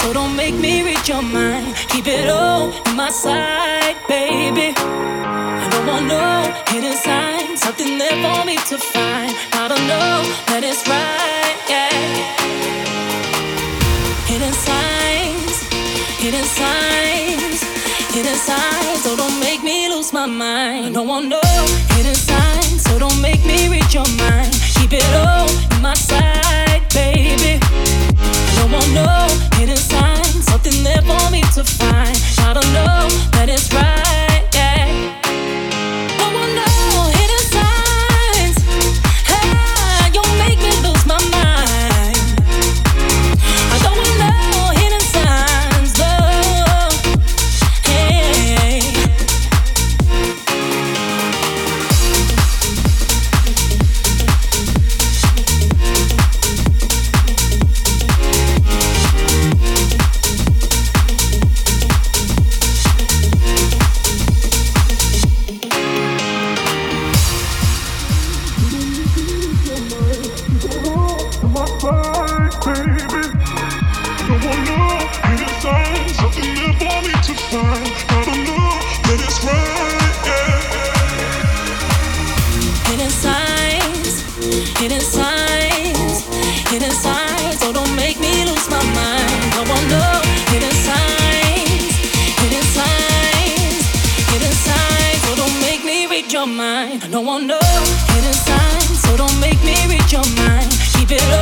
So don't make me read your mind. Keep it all in my side, baby. I don't want no hidden signs, something there for me to find. I don't know that it's right, yeah. Hidden signs, hidden signs, hidden signs, so don't make me lose my mind. I don't want no hidden signs, so don't make me read your mind. Keep it all in my side, baby. No one know hidden signs, something there for me to find. I don't know that it's right, your mind. No oh, one know hidden signs. So don't make me read your mind. Keep it low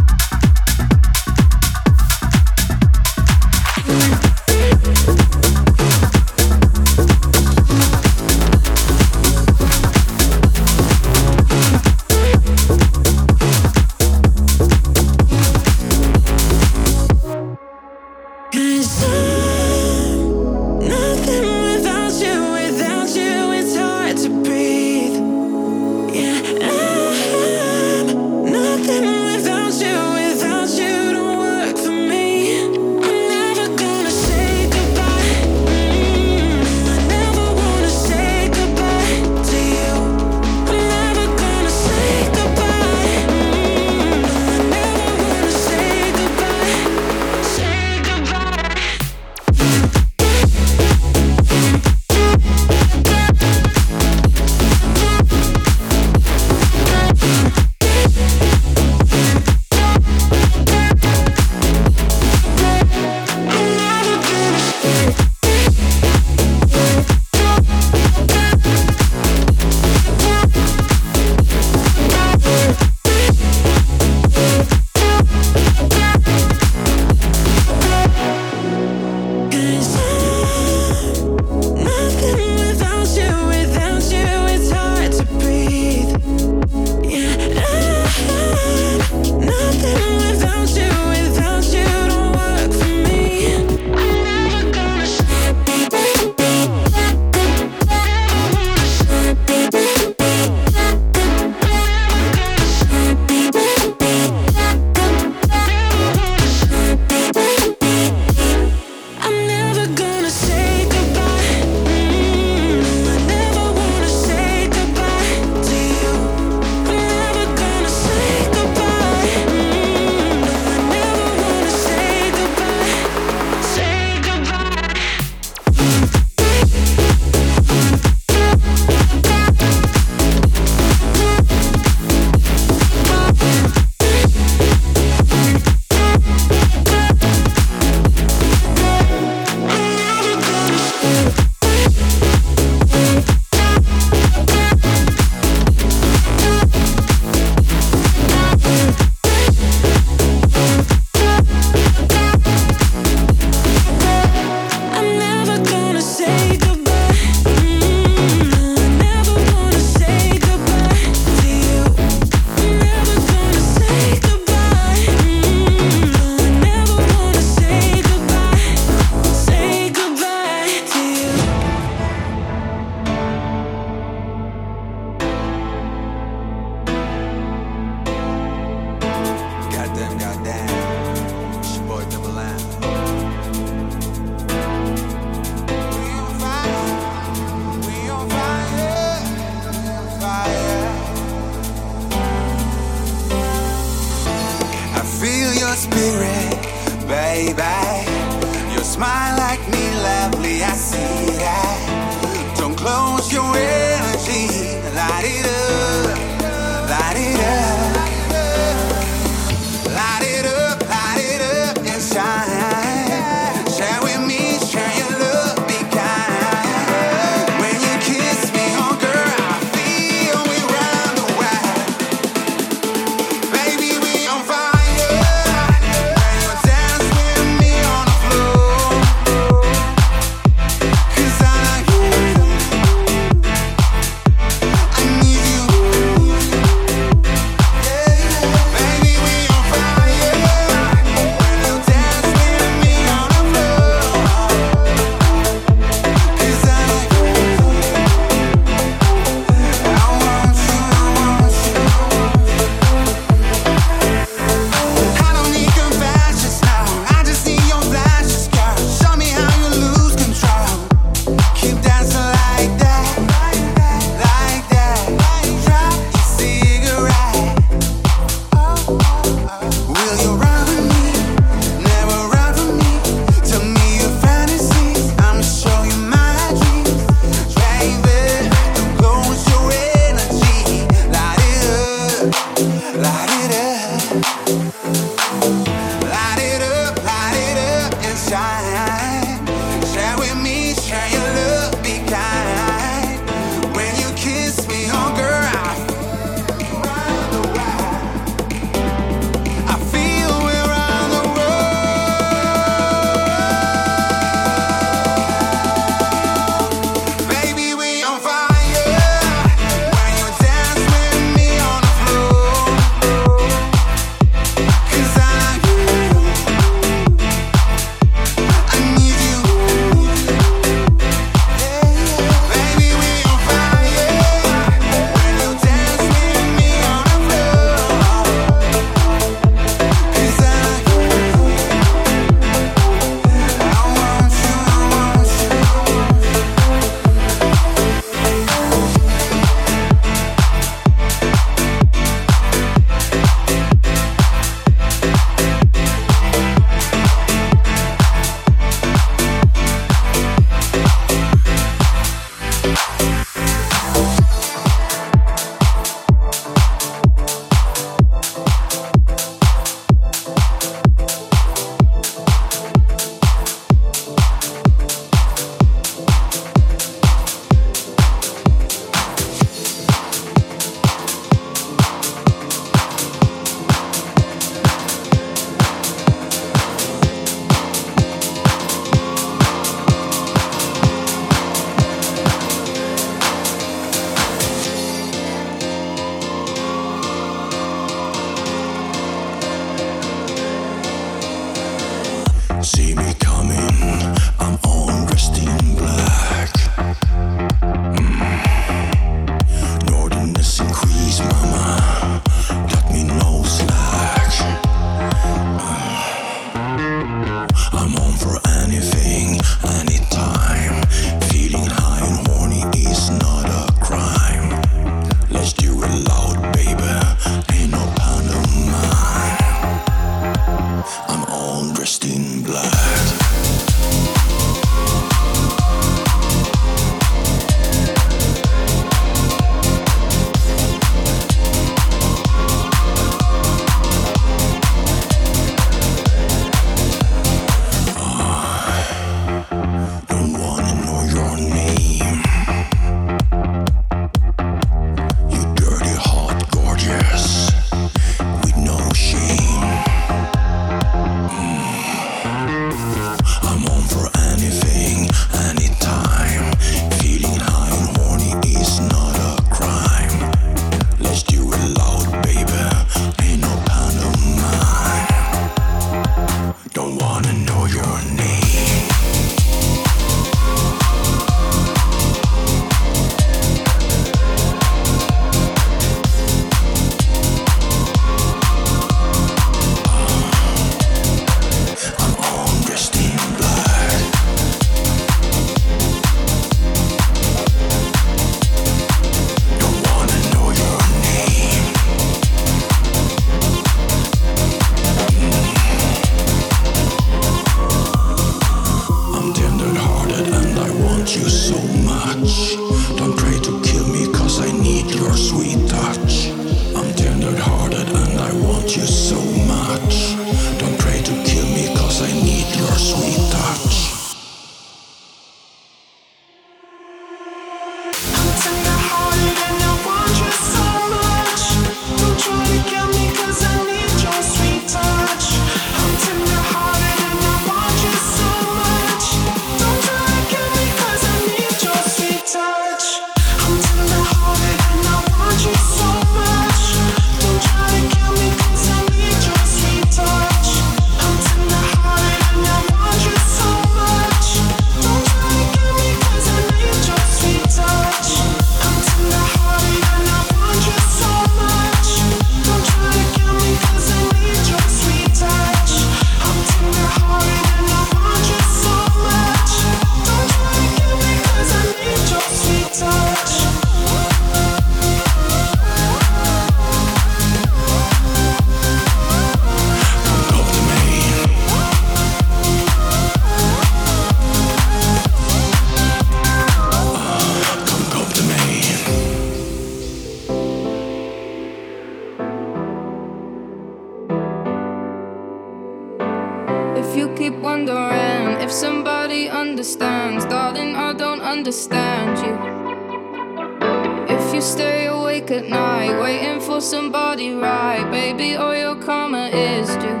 waiting for somebody right, baby. All your karma is due.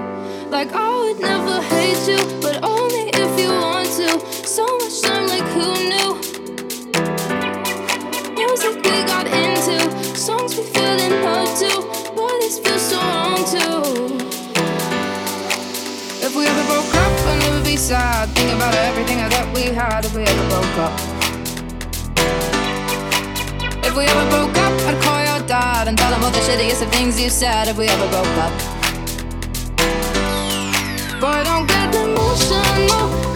Like I would never hate you, but only if you want to. So much time, like who knew? Music we got into, songs we feeling love to. Boy, this feels so wrong too. If we ever broke up, I'd never be sad. Think about everything that we had if we ever broke up. If we ever broke up haven't thought of all the shittiest of things you said if we ever broke up. Boy, don't get emotional.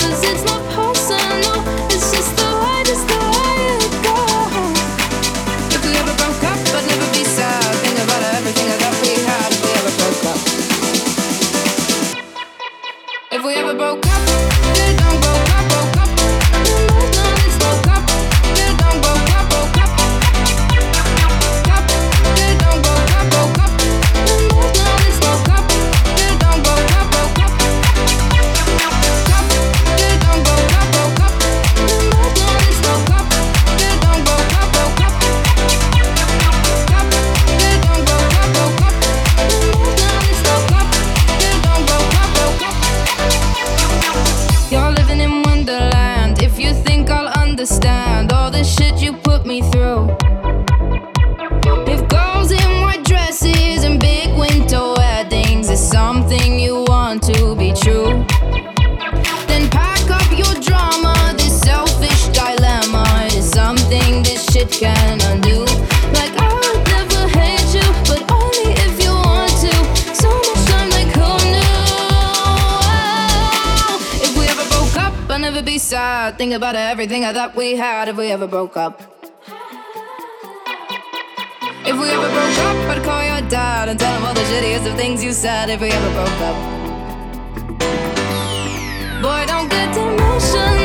Think about everything I thought we had if we ever broke up. If we ever broke up, I'd call your dad and tell him all the shittiest of things you said if we ever broke up. Boy, don't get emotional.